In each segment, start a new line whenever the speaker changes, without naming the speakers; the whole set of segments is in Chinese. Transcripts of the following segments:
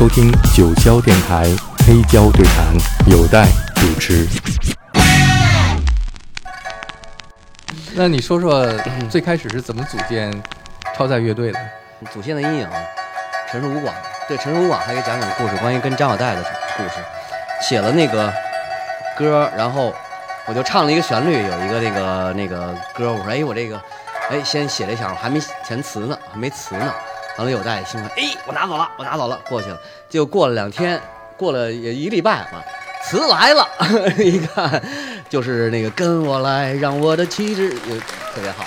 收听九霄电台黑胶对谈，有待主持。那你说说最开始是怎么组建超载乐队的？
祖先的阴影，陈述武广。对，陈述武广还给讲讲故事，关于跟张小戴的故事。写了那个歌，然后我就唱了一个旋律，有一个那个那个歌，我说哎，我这个哎，先写了一下，我还没填词呢，还没词呢。完了有大爷兴奋，哎，我拿走了，我拿走了，过去了。就过了两天，过了也一礼拜吧，词来了，一看就是那个跟我来，让我的气质也特别好。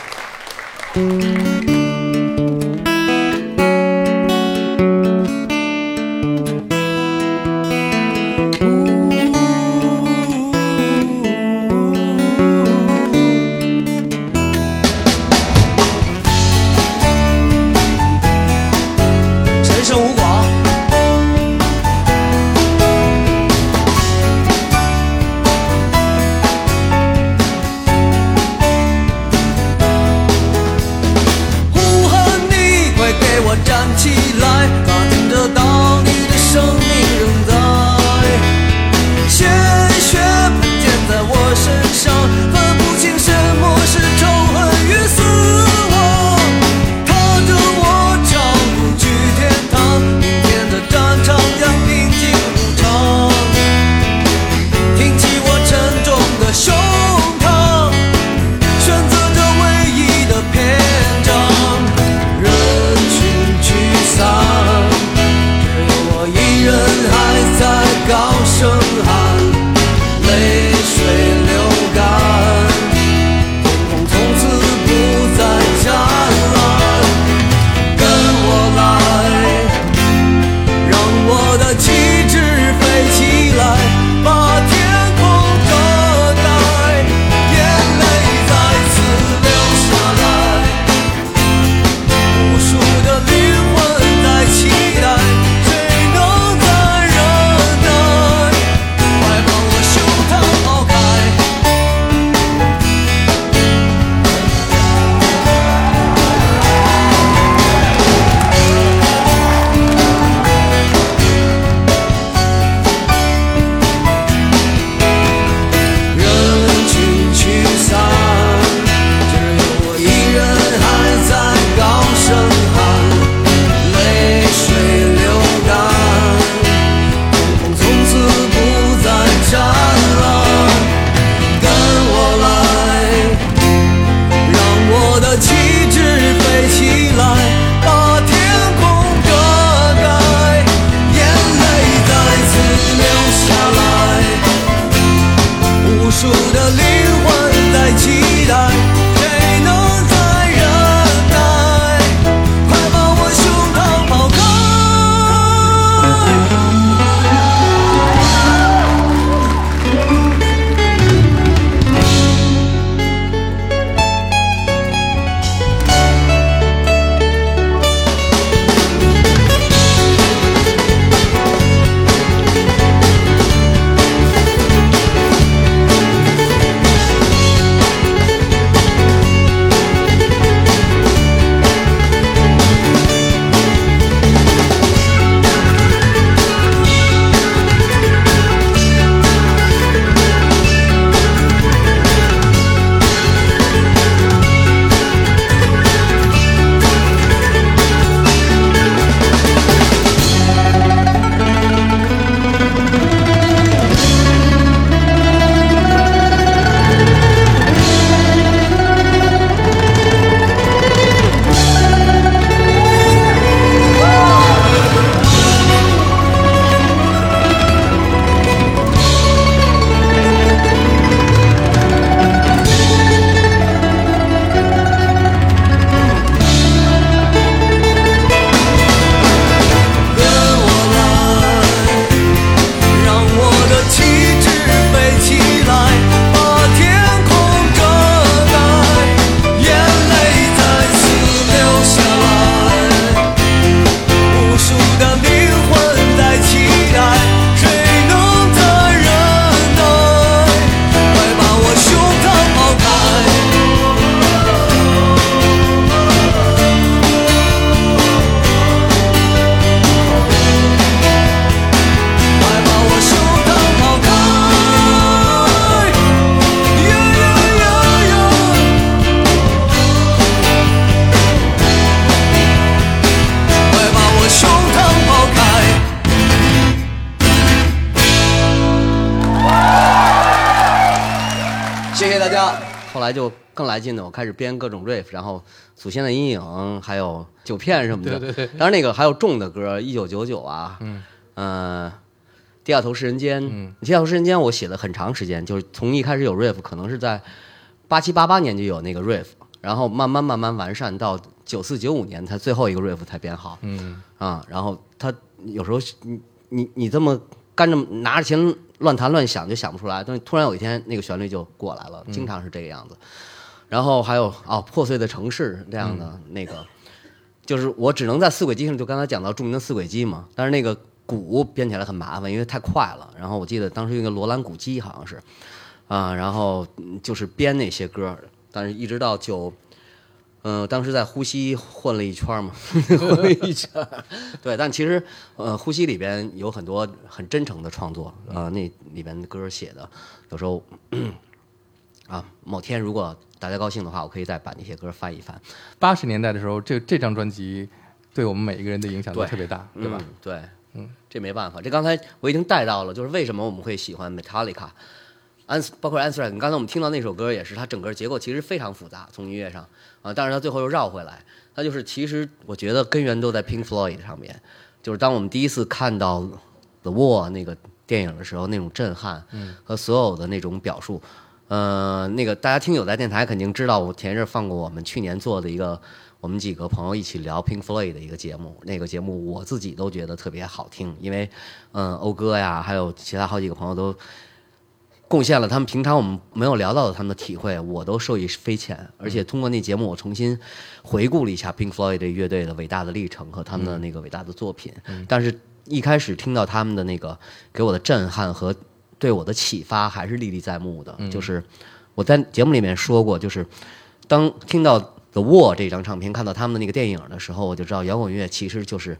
来劲的，我开始编各种 riff，然后祖先的阴影，还有九片什么的。
对对对，
当然那个还有重的歌，一九九九啊，
嗯
呃，地下头是人间，
嗯
地下头是人间，我写了很长时间，就是从一开始有 riff，可能是在八七八八年就有那个 riff，然后慢慢慢慢完善到九四九五年才最后一个 riff 才编好
嗯
啊。然后他有时候你你你这么干着拿着琴乱弹乱想就想不出来，但是突然有一天那个旋律就过来了，经常是这个样子。然后还有哦，破碎的城市这样的那个，就是我只能在四轨机上，就刚才讲到著名的四轨机嘛，但是那个鼓编起来很麻烦，因为太快了。然后我记得当时用一个罗兰鼓机好像是，啊，然后嗯就是编那些歌，但是一直到九，嗯、当时在呼吸混了一圈嘛，混了一圈，对，但其实呃，呼吸里边有很多很真诚的创作，呃，那里边的歌写的，有时候。啊，某天如果大家高兴的话，我可以再把那些歌翻一翻，
八十年代的时候，这这张专辑对我们每一个人的影响都特别大，对吧？
嗯？对，嗯，这没办法，这刚才我已经带到了，就是为什么我们会喜欢 Metallica，安包括 Anthrax，刚才我们听到那首歌也是，它整个结构其实非常复杂，从音乐上啊，但是它最后又绕回来，它就是其实我觉得根源都在 Pink Floyd 上面，就是当我们第一次看到 The Wall 那个电影的时候，那种震撼，嗯，和所有的那种表述。呃，那个大家听友在电台肯定知道，我前一阵放过我们去年做的一个，我们几个朋友一起聊 Pink Floyd 的一个节目。那个节目我自己都觉得特别好听，因为，嗯，欧哥呀，还有其他好几个朋友都贡献了他们平常我们没有聊到的他们的体会，我都受益匪浅。而且通过那节目，我重新回顾了一下 Pink Floyd 这乐队的伟大的历程和他们的那个伟大的作品。但是，一开始听到他们的那个给我的震撼和对我的启发还是历历在目的。就是我在节目里面说过，就是当听到 The Wall 这张唱片，看到他们的那个电影的时候，我就知道摇滚乐其实就是，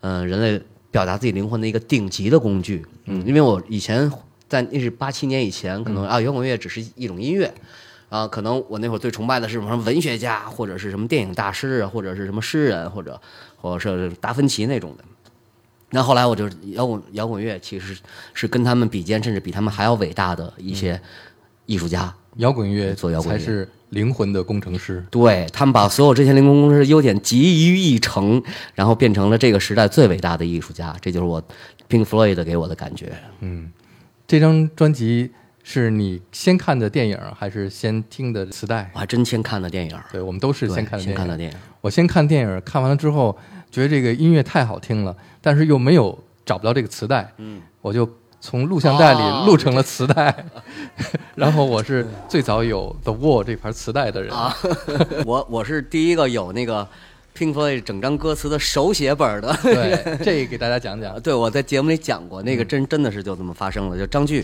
嗯、人类表达自己灵魂的一个顶级的工具。嗯，因为我以前在那是八七年以前，可能啊摇滚乐只是一种音乐。啊，可能我那会儿最崇拜的是什么文学家，或者是什么电影大师啊，或者是什么诗人，或者或者是达芬奇那种的。那后来我就摇滚摇滚乐其实是跟他们比肩，甚至比他们还要伟大的一些艺术家。
摇滚乐
做摇滚乐
才是灵魂的工程师。
对他们把所有这些灵魂工程师的优点集于一成，然后变成了这个时代最伟大的艺术家。这就是我 Pink Floyd 给我的感觉。
嗯这张专辑是你先看的电影还是先听的磁带
我？还真先看的电影，
对，我们都是先看的电影。
先看的电影。
我先看电影，看完了之后觉得这个音乐太好听了，但是又没有找不到这个磁带，
嗯，
我就从录像带
哦
里录成了磁带。然后我是最早有 The Wall 这盘磁带的人。
啊 我我是第一个有那个 Pink Floyd 整张歌词的手写本的。
对，这个给大家讲讲。
对，我在节目里讲过，那个真真的是就这么发生了。就张炬，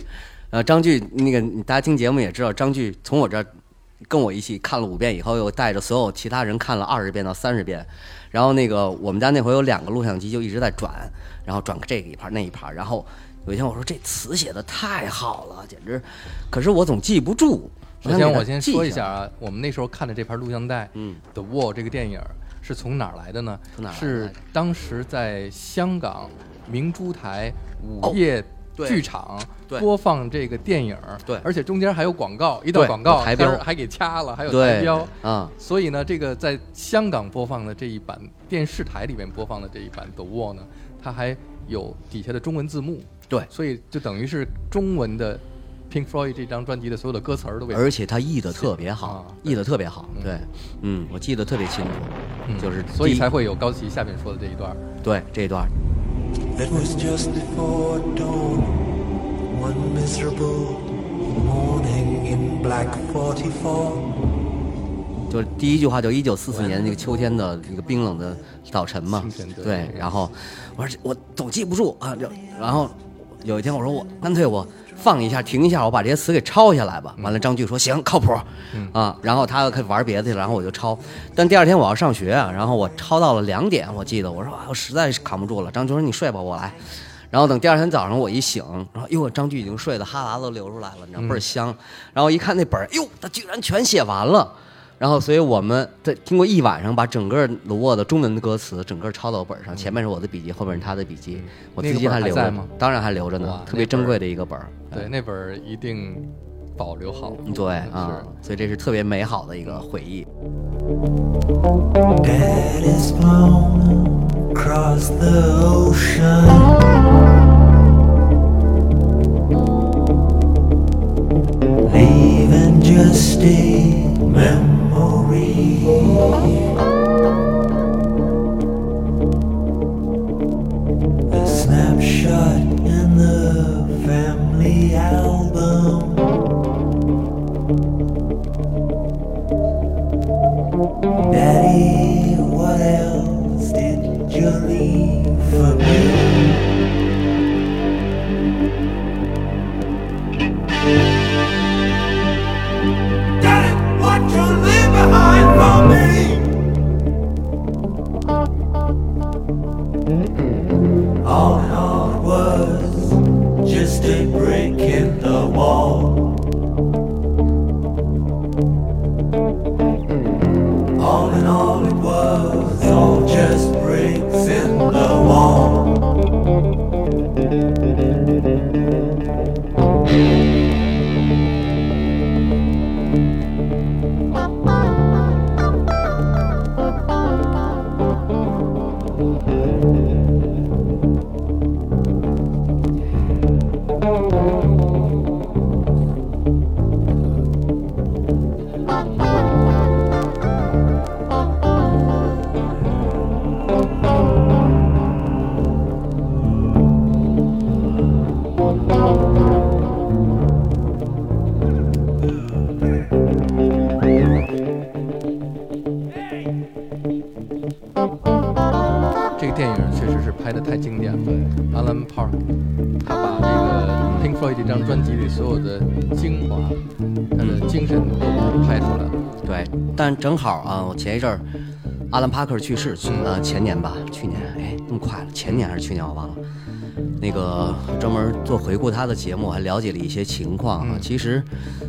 呃，张炬那个大家听节目也知道，张炬从我这儿跟我一起看了五遍以后，又带着所有其他人看了二十遍到三十遍。然后那个我们家那回有两个录像机，就一直在转，然后转这个一盘那一盘。然后有一天我说这词写的太好了，简直，可是我总记不住。
首先我先，说一下啊，我们那时候看的这盘录像带，
嗯，《
The Wall》这个电影是从哪儿来的呢？
从哪儿
是当时在香港明珠台午夜剧场播放这个电影，
对。
而且中间还有广告，一
段
广告
有台标。
还给掐了，还有台
对
标。
啊，
所以呢，这个在香港播放的这一版电视台里面播放的这一版《The Wall》呢，它还有底下的中文字幕，
对，
所以就等于是中文的 Pink Floyd 这张专辑的所有的歌词儿都被
而且他译的特别好
啊，
译的特别好，对，嗯，我记得特别清楚，就是
所以才会有高旗下面说的这一段。
对这一段。
It was just before dawn, one miserable morning in Black 44.
就是第一句话就一九四四年那个秋天的一个冰冷的早晨嘛，
对
对，然后我说我总记不住啊，就然后有一天我说我干脆我放一下停一下，我把这些词给抄下来吧。完了，张炬说行，靠谱，啊，然后他又开始玩别的去了，然后我就抄。但第二天我要上学啊，然后我抄到了两点，我记得我说啊我实在是扛不住了，张炬说你睡吧，我来。然后等第二天早上我一醒，然后哟，张炬已经睡得哈喇子都流出来了，你知道倍儿香。然后一看那本儿，哟，他居然全写完了。然后，所以我们在经过一晚上，把整个卢沃的中文的歌词整个抄到本上，前面是我的笔记，后面是他的笔记，我自己
还
留着
在吗
当然还留着呢，特别珍贵的一个本儿。
对，那本儿一定保留好。
对啊，所以这是特别美好的一个回忆。
Leaving just a memory. Daddy, what else did you leave for me?
我前一阵儿，阿兰帕克去世，去呃前年吧，去年，哎，那么快了，前年还是去年我忘了。那个专门做回顾他的节目，还了解了一些情况啊。其实，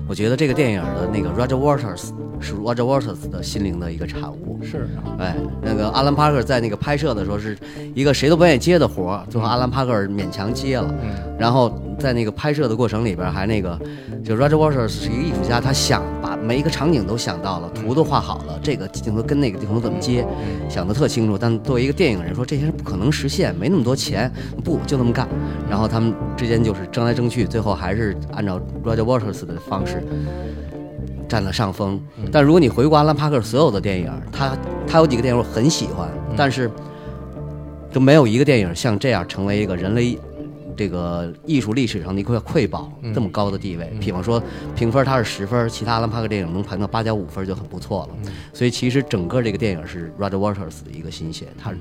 我觉得这个电影的那个 Roger Waters 是 Roger Waters 的心灵的一个产物。
是啊，
哎，那个阿兰帕克在那个拍摄的时候是一个谁都不愿意接的活儿，最后阿兰帕克勉强接了。
嗯
然后在那个拍摄的过程里边，还那个就 Roger Waters 是一个艺术家，他想把每一个场景都想到了，图都画好了，这个镜头跟那个镜头怎么接，想得特清楚。但作为一个电影人说，这些是不可能实现，没那么多钱，不就这么干。然后他们之间就是争来争去，最后还是按照 Roger Waters 的方式。占了上风，但如果你回顾阿兰·帕克所有的电影，他他有几个电影我很喜欢，但是就没有一个电影像这样成为一个人类这个艺术历史上的一块瑰宝这么高的地位。比方说评分它是十分，其他阿兰·帕克电影能排到八点五分就很不错了。所以其实整个这个电影是 Roger Waters 的一个心血，他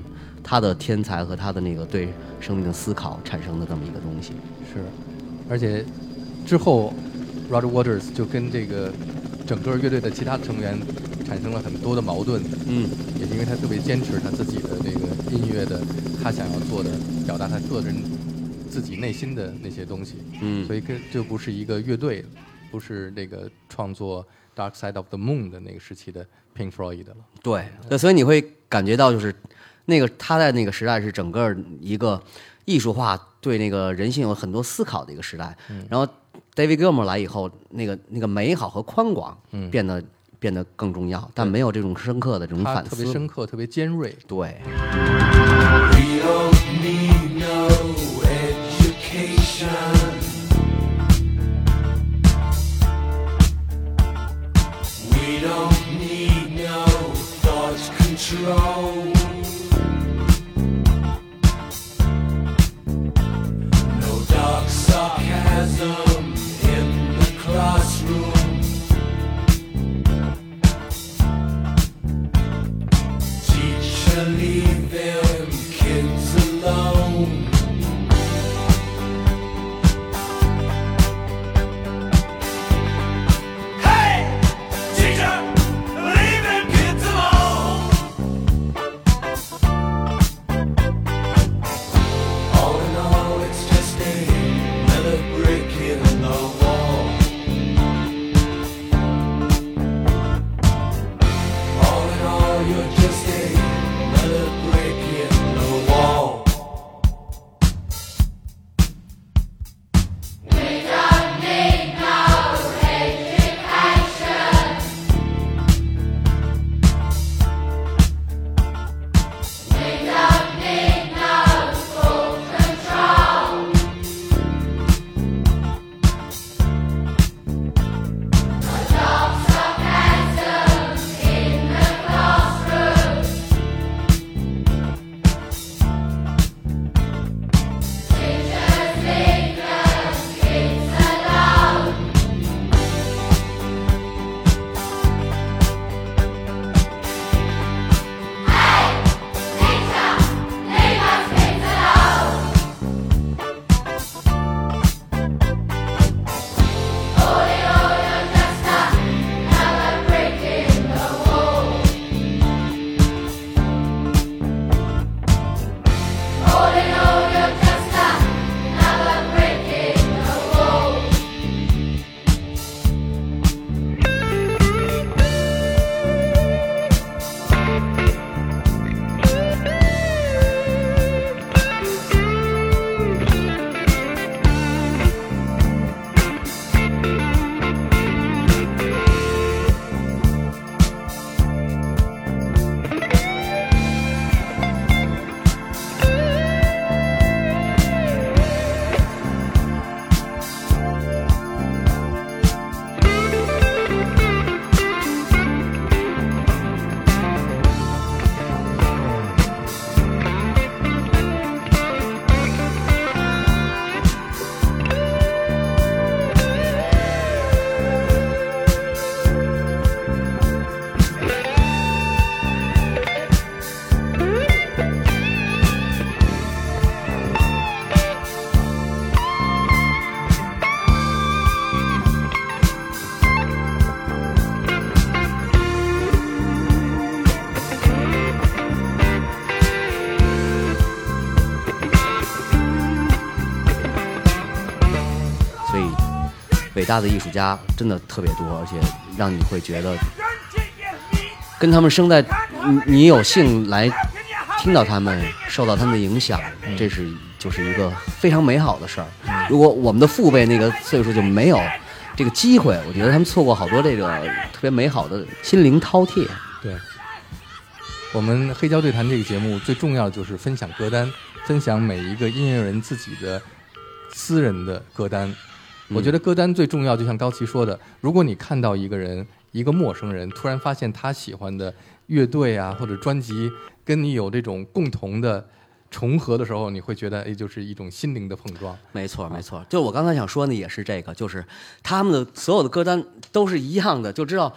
他的天才和他的那个对生命的思考产生的这么一个东西。
是，而且之后 Roger Waters 就跟这个整个乐队的其他成员产生了很多的矛盾。
嗯，
也是因为他特别坚持他自己的这个音乐的，他想要做的，表达他个人自己内心的那些东西。
嗯
所以跟就不是一个乐队，不是那个创作《Dark Side of the Moon》的那个时期的 Pink Floyd 的了。
对，对，所以你会感觉到，就是那个他在那个时代是整个一个艺术化对那个人性有很多思考的一个时代。然后 David Gilmour 来以后，那个那个美好和宽广变得、变得更重要，但没有这种深刻的这种反思。
特别深刻，特别尖锐。
对，伟大的艺术家真的特别多，而且让你会觉得跟他们生在，你你有幸来听到他们，受到他们的影响，这是就是一个非常美好的事儿。如果我们的父辈那个岁数就没有这个机会，我觉得他们错过好多这个特别美好的心灵饕餮。
对，我们黑胶对谈这个节目最重要的就是分享歌单，分享每一个音乐人自己的私人的歌单。我觉得歌单最重要，就像高奇说的，如果你看到一个人，一个陌生人，突然发现他喜欢的乐队啊或者专辑跟你有这种共同的重合的时候，你会觉得哎，就是一种心灵的碰撞。
没错，没错，就我刚才想说的也是这个，就是他们的所有的歌单都是一样的，就知道。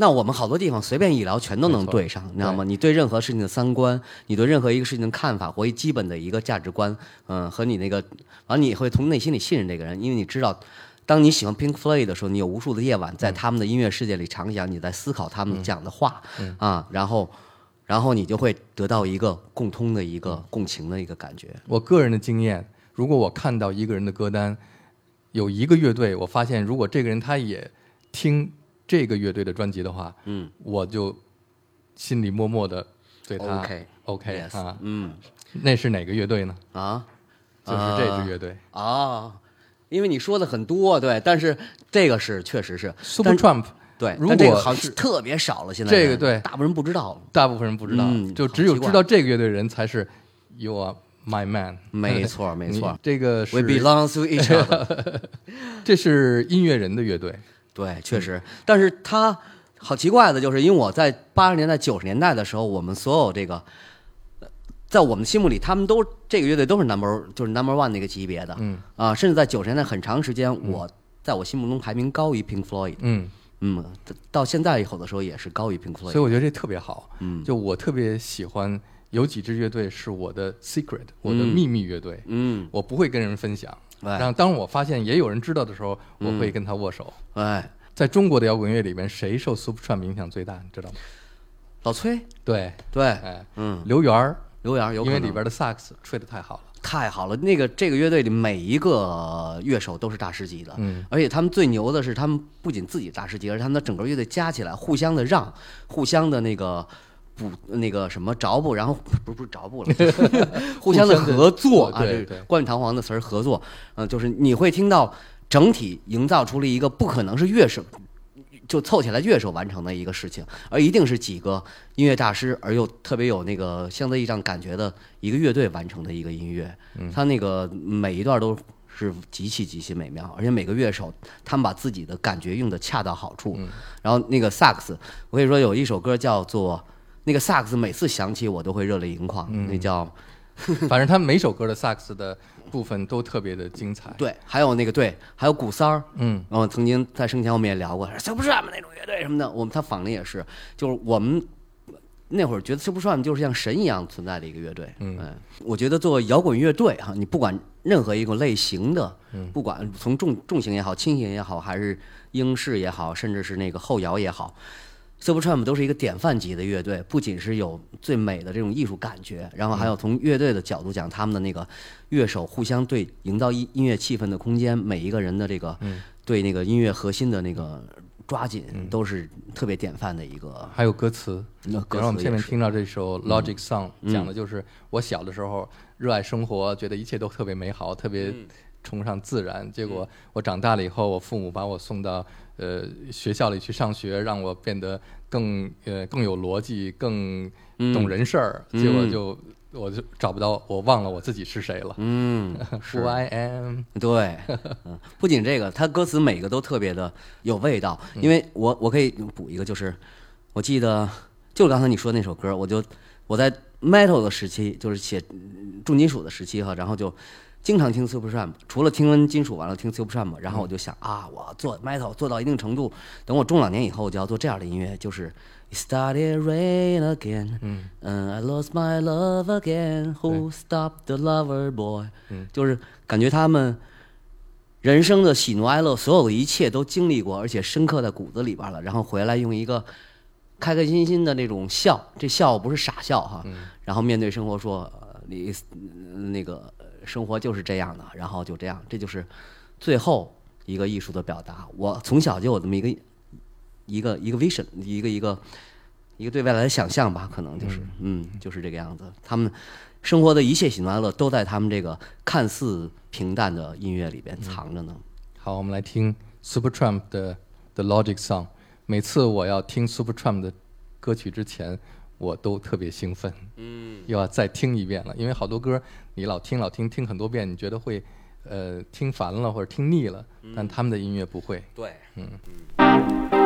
那我们好多地方随便一聊，全都能对上，你知道吗？你对任何事情的三观，你对任何一个事情的看法或一基本的一个价值观，嗯，和你那个，完你会从内心里信任这个人，因为你知道，当你喜欢 Pink Floyd 的时候，你有无数的夜晚在他们的音乐世界里徜徉，你在思考他们讲的话，啊，然后，然后你就会得到一个共通的一个共情的一个感觉。
我个人的经验，如果我看到一个人的歌单有一个乐队，我发现如果这个人他也听这个乐队的专辑的话，
嗯。
我就心里默默的对他
OK
OK 啊，
嗯。
那是哪个乐队呢？
啊，
就是这支乐队、
啊，因为你说的很多，对，但是这个是确实是。
Super Trump，
对，
如
但这个
果
好像特别少了，现在
这个对。
大部分人不知道。了。
大部分人不知道，
嗯
就只有知道这个乐队的人才是 You are my man。
没错没错。
你这个
We belong to each other。
这是音乐人的乐队，
对，确实，但是他好奇怪的就是，因为我在八十年代、九十年代的时候，我们所有这个，呃在我们心目里，他们都这个乐队都是 number 就是 number one 那个级别的，
嗯
啊，甚至在九十年代很长时间，我在我心目中排名高于 Pink Floyd，
嗯，
嗯，到现在以后的时候也是高于 Pink Floyd，
所以我觉得这特别好。
嗯
就我特别喜欢有几支乐队是我的 secret，我的
嗯
秘密乐队，
嗯，
我不会跟人分享。
哎。
然后当我发现也有人知道的时候，我会跟他握手。
哎，
在中国的摇滚乐里面，谁受 Supertramp 影响最大？你知道吗？
老崔，
对，
对，
哎，
嗯，
刘源儿，
刘洋有可能。
因为里边的萨克斯吹得太好了。
太好了，那个这个乐队里每一个乐手都是大师级的，
嗯，
而且他们最牛的是，他们不仅自己大师级，而且他们的整个乐队加起来互相的让，互相的那个补那个什么着补，然后不是不是着补了，互相的合作啊，这
对对
冠冕堂皇的词儿合作，嗯、就是你会听到整体营造出了一个不可能是乐手。就凑起来乐手完成的一个事情，而一定是几个音乐大师，而又特别有那个相对意义上感觉的一个乐队完成的一个音乐。
嗯
他那个每一段都是极其极其美妙，而且每个乐手他们把自己的感觉用的恰到好处。
嗯
然后那个萨克斯，我跟你说有一首歌叫做那个萨克斯，每次响起我都会热泪盈眶，
嗯
那叫
反正他每首歌的萨克斯的部分都特别的精彩。
对，还有那个对，还有鼓三儿。
嗯，
然后曾经在生前我们也聊过，Super Tramp 那种乐队什么的，我们他仿的也是，就是我们那会儿觉得 Super Tramp 就是像神一样存在的一个乐队。
嗯
哎，我觉得做摇滚乐队哈，你不管任何一个类型的，
嗯
不管从重重型也好、轻型也好，还是英式也好，甚至是那个后摇也好。Supertramp 都是一个典范级的乐队，不仅是有最美的这种艺术感觉，然后还有从乐队的角度讲，他们的那个乐手互相对营造音音乐气氛的空间，每一个人的这个对那个音乐核心的那个抓紧，都是特别典范的一个。
还有歌词。
那歌
然后我们
词也是
下面听到这首《Logic Song》，
嗯
讲的就是我小的时候热爱生活，觉得一切都特别美好，特别
嗯
崇尚自然。结果我长大了以后，我父母把我送到呃学校里去上学，让我变得更呃更有逻辑，更懂人事儿。
嗯
结果就我就找不到，我忘了我自己是谁了。
嗯，
Who I am，
对，嗯，不仅这个，他歌词每个都特别的有味道。因为我我可以补一个，就是我记得就是刚才你说那首歌，我就我在 metal 的时期，就是写嗯重金属的时期哈，然后就经常听 Supertramp，除了听完金属完了听 Supertramp，然后我就想啊，我做 metal 做到一定程度，等我中老年以后，我就要做这样的音乐，就是 It started rain again，
嗯
嗯，I lost my love again. Who stopped the lover boy？
嗯，
就是感觉他们人生的喜怒哀乐，所有的一切都经历过，而且深刻在骨子里边了。然后回来用一个开开心心的那种笑，这笑不是傻笑哈。
嗯
然后面对生活说，呃你呃那个呃生活就是这样的，然后就这样，这就是最后一个艺术的表达。我从小就有这么一个一个一个 vision，一个一个一个对未来的想象吧，可能就是嗯就是这个样子。他们生活的一切喜怒哀乐都在他们这个看似平淡的音乐里边藏着呢。
好，我们来听 Supertramp 的《The Logic Song》。每次我要听 Supertramp 的歌曲之前，我都特别兴奋，嗯，又要再听一遍了。因为好多歌你老听老听听很多遍，你觉得会呃听烦了或者听腻了，但他们的音乐不会。
对
，When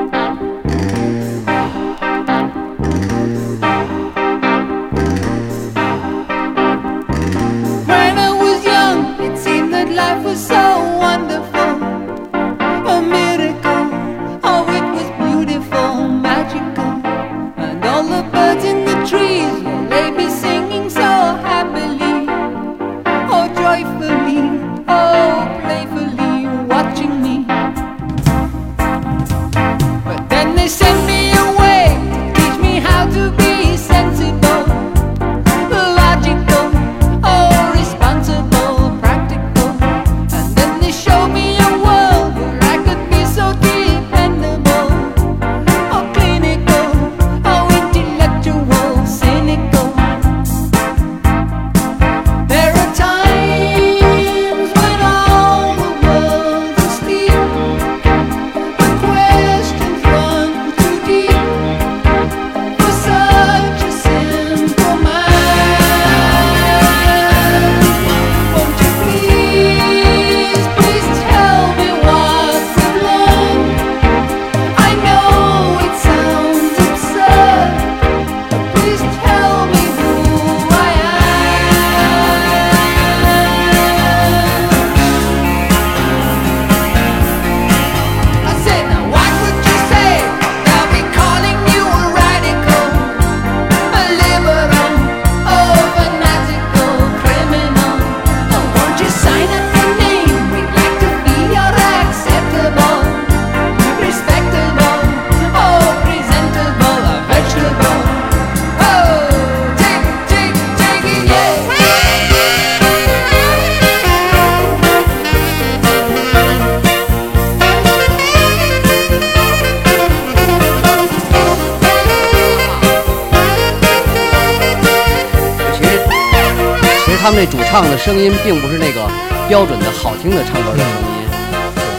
这主唱的声音并不是那个标准的好听的唱歌的声音，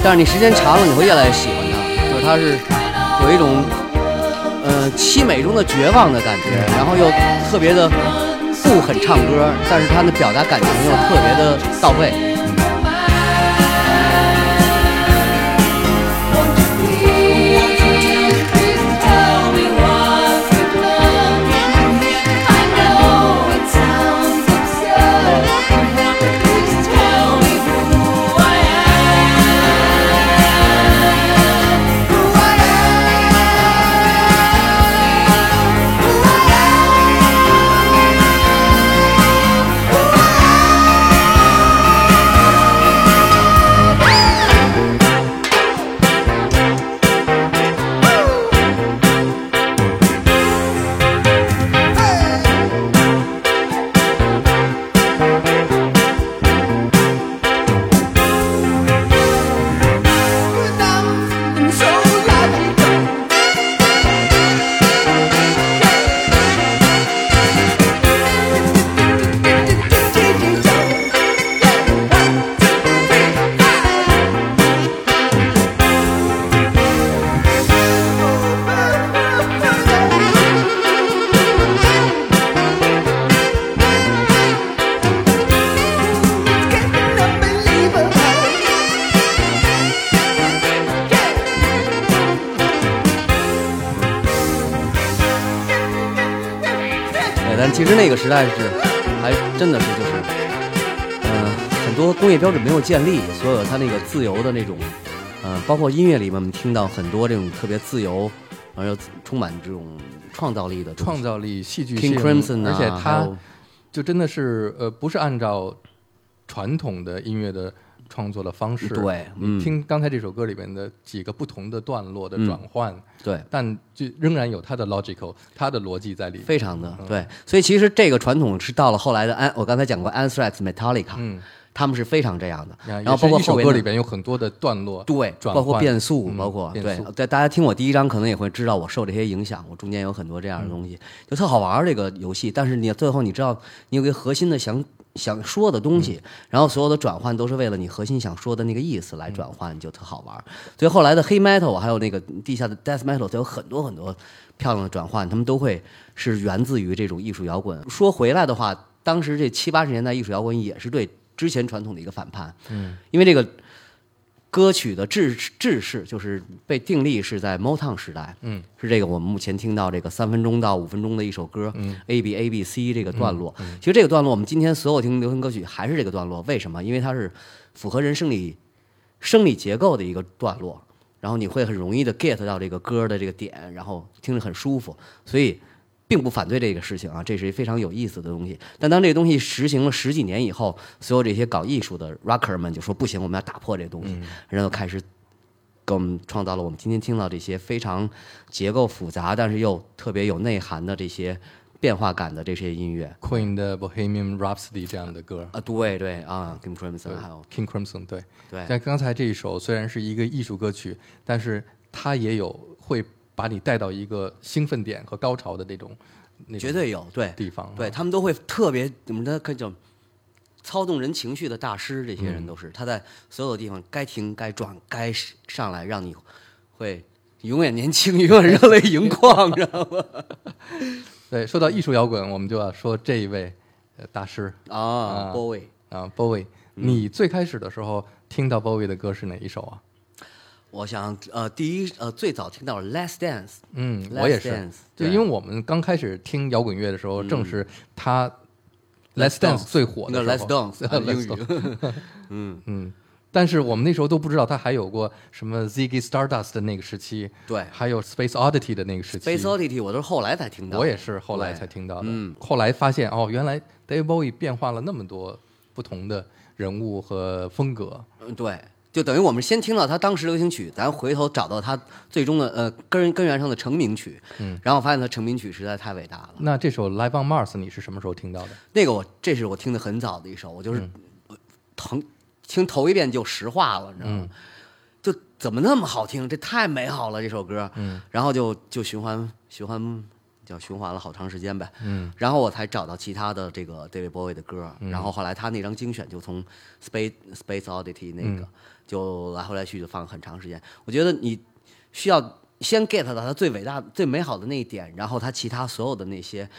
但是你时间长了，你会越来越喜欢他，就是他是有一种呃凄美中的绝望的感觉，然后又特别的不很唱歌，但是他的表达感情又特别的到位。时代是还真的是就是，嗯、很多工业标准没有建立，所有它那个自由的那种，嗯、包括音乐里面我们听到很多这种特别自由，然后又充满这种创造力的
创造力、戏剧性
，Crimson 啊，
而且
还
它就真的是呃，不是按照传统的音乐的创作的方式。
对嗯
你听刚才这首歌里面的几个不同的段落的
嗯
转换，
对。
但就仍然有它的 logical，它的逻辑在里面。
非常的对，所以其实这个传统是到了后来的安，我刚才讲过 Anthrax、Metallica，
嗯，
他们是非常这样的。
然
然后包括后边
歌里边有很多的段落，
对，
转
包括
换
变速，
嗯
包括对
变速，
在大家听我第一章可能也会知道我受这些影响，我中间有很多这样的东西，就特好玩这个游戏。但是你最后你知道，你有个核心的想想说的东西，然后所有的转换都是为了你核心想说的那个意思来转换，就特好玩儿。所以后来的黑 metal 还有那个地下的 death metal，它有很多很多漂亮的转换，他们都会是源自于这种艺术摇滚。说回来的话，当时这七八十年代艺术摇滚也是对之前传统的一个反叛，嗯，因为这个歌曲的制制式就是被定立是在 Motown 时代，
嗯，
是这个我们目前听到这个三分钟到五分钟的一首歌，嗯，A B A B C 这个段落，其实这个段落我们今天所有听流行歌曲还是这个段落，为什么？因为它是符合人生理生理结构的一个段落，然后你会很容易的 get 到这个歌的这个点，然后听着很舒服，所以并不反对这个事情啊，这是一非常有意思的东西。但当这个东西实行了十几年以后，所有这些搞艺术的 rocker 们就说不行，我们要打破这个东西，然后开始给我们创造了我们今天听到这些非常结构复杂，但是又特别有内涵的这些变化感的这些音乐
Queen 的 Bohemian Rhapsody 这样的歌。
啊，对对啊，King Crimson 还有
King Crimson，对
对
但刚才这一首虽然是一个艺术歌曲，但是它也有会把你带到一个兴奋点和高潮的那种那种
绝对有对
地方。
对
啊
他们都会特别怎么着，可以叫操纵人情绪的大师。这些人都是、他在所有的地方该停该转该上来，让你会永远年轻，永远热泪盈眶，知道吗？
对，说到艺术摇滚，我们就要说这一位呃大师
啊
啊
，Bowie，
啊，Bowie。你最开始的时候听到 Bowie 的歌是哪一首啊？
我想呃，第一呃，最早听到《Last Dance》，
嗯，我也是。就
对
因为我们刚开始听摇滚乐的时候，正是他
Let's
Dance 最火的
那
时
Let's
候。
Dance 英语，嗯，
嗯，但是我们那时候都不知道他还有过什么 Ziggy Stardust 的那个时期，
对。
还有 Space Oddity 的那个时期。
Space Oddity 我都是后来才听到的，
我也是后来才听到的。
嗯，
后来发现哦，原来 David Bowie 变化了那么多不同的人物和风格。
嗯，对，就等于我们先听到他当时流行曲，咱回头找到他最终的呃根根源上的成名曲，嗯，然后发现他成名曲实在太伟大了。
那这首 Live on Mars 你是什么时候听到的？
那个我这是我听的很早的一首，我就是呃疼听头一遍就石化了，你知道吗？就怎么那么好听？这太美好了，这首歌。嗯，然后就就循环循环叫循环了好长时间呗。
嗯，
然后我才找到其他的这个 David Bowie 的歌，然后后来他那张精选就从 Space Space Oddity 那个、就来回来去就放很长时间。我觉得你需要先 get 到他最伟大、最美好的那一点，然后他其他所有的那些，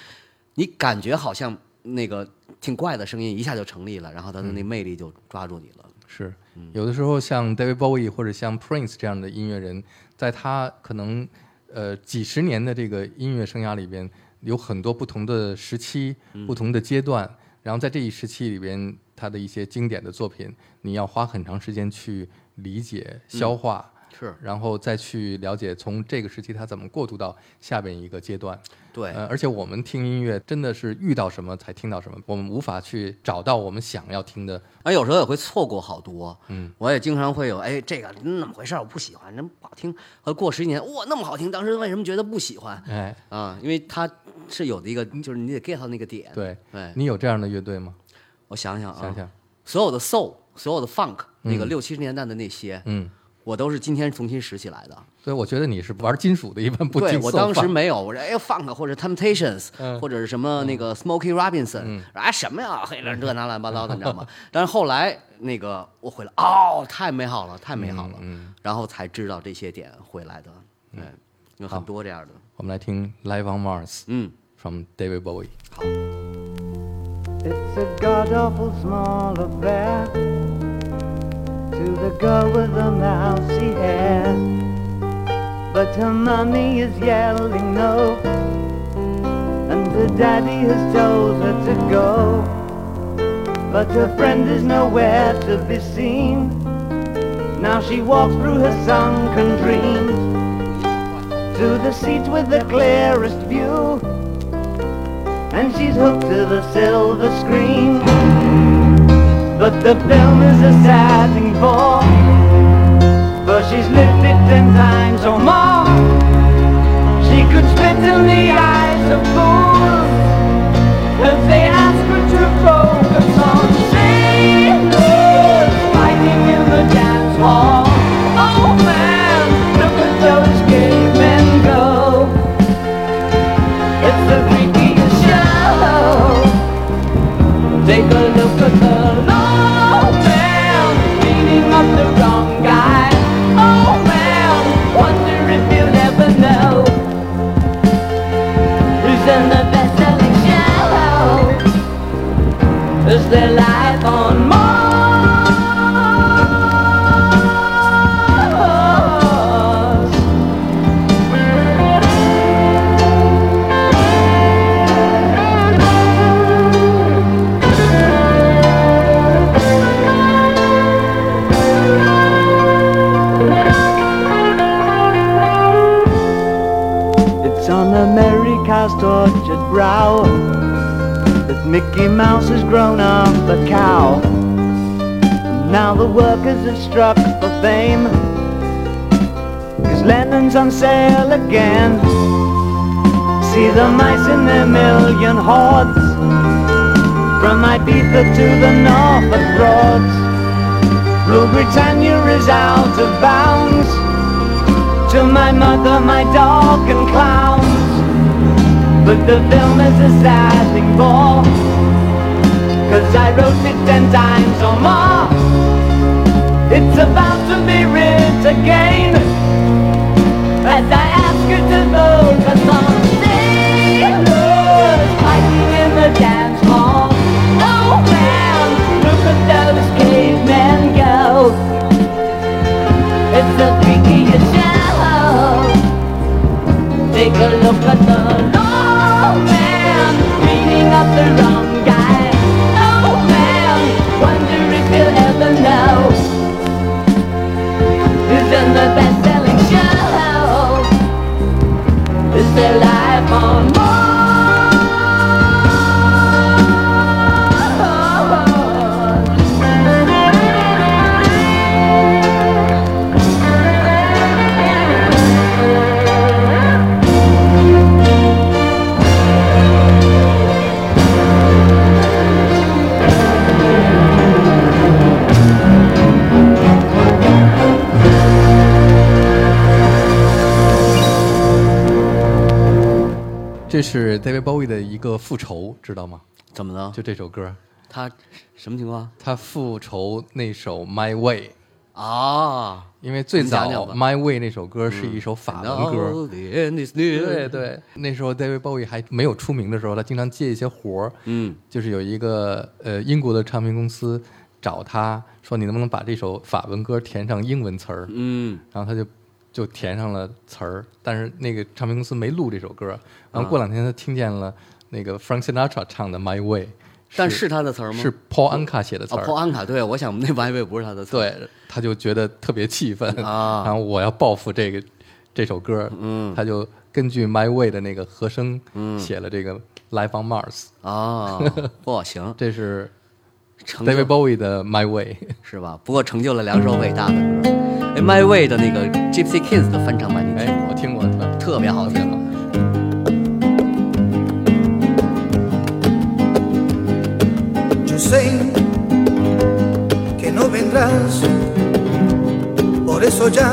你感觉好像那个挺怪的声音一下就成立了，然后他的那魅力就抓住你了。
是，有的时候像 David Bowie 或者像 Prince 这样的音乐人，在他可能呃几十年的这个音乐生涯里边，有很多不同的时期、不同的阶段，然后在这一时期里边，他的一些经典的作品，你要花很长时间去理解、消化。
是
然后再去了解从这个时期他怎么过渡到下边一个阶段。
对，
呃，而且我们听音乐真的是遇到什么才听到什么，我们无法去找到我们想要听的。
而有时候也会错过好多。
嗯，
我也经常会有，哎，这个嗯怎么回事儿？我不喜欢，真不好听。呃，过十几年，哇，那么好听，当时为什么觉得不喜欢
哎，
啊？因为它是有的一个，就是你得 get 到那个点。
对，
对，
你有这样的乐队吗？
我想想啊，
想想，
所有的 soul，所有的 funk，那个六七十年代的那些，
嗯，
我都是今天重新拾起来的。
所以我觉得你是玩金属的，一般不听
对我当时没有，我说哎 funk 或者 Temptations，、
嗯。
或者是什么那个 Smokey Robinson，、啊什么呀，黑人这那乱七八糟的，你知道吗？但是后来那个我回来，哦，太美好了，太美好了，
嗯
然后才知道这些点回来的，对，有很多这样的，
我们来听《Live on Mars》
嗯
，from David Bowie。
It's a god awful small affair to the girl with the mousy hair. But her mummy is yelling no, and her daddy has told her to go. But her friend is nowhere to be seen. Now she walks through her sunken dreams to the seat with the clearest view and she's hooked to the silver screen. But the film is a sad for, for she's lived it ten times or more. She could spit in the eyes of
in
their million hordes. From Ibiza to the Norfolk Broads. Rule Britannia is out of bounds to my mother, my dog, and clowns. But the film is a sad thing for, cause I wrote it ten times or more. It's about to be writ again, as I ask you to vote for kalapatan
这是 David Bowie 的一个复仇，知道吗？
怎么了？
就这首歌，
他什么情况
他复仇那首《My Way》，
啊？
因为最早 My Way》那首歌是一首法文歌。对，对，那时候 David Bowie 还没有出名的时候，他经常接一些活儿，
嗯，
就是有一个呃英国的唱片公司找他说，你能不能把这首法文歌填上英文词儿？
嗯，
然后他就就填上了词儿，但是那个唱片公司没录这首歌。然后过两天他听见了那个 Frank Sinatra 唱的《My Way》，
但是他的词儿吗？
是 Paul Anka 写的词儿。
Paul，Anka，，对，我想那 My Way 不是他的词儿，
对，他就觉得特别气愤
啊
然后我要报复这个这首歌，
嗯
他就根据 My Way 的那个和声，嗯写了这个 Life on Mars，
啊，嚯，行，
这是
成
David Bowie 的 My Way。
是吧？不过成就了两首伟大的歌。哎，My Way 的那个 Gypsy Kings 的翻唱版你听
哎，
过
我听过，
特别好听。
Yo sé que no vendrás, por eso ya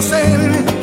conocer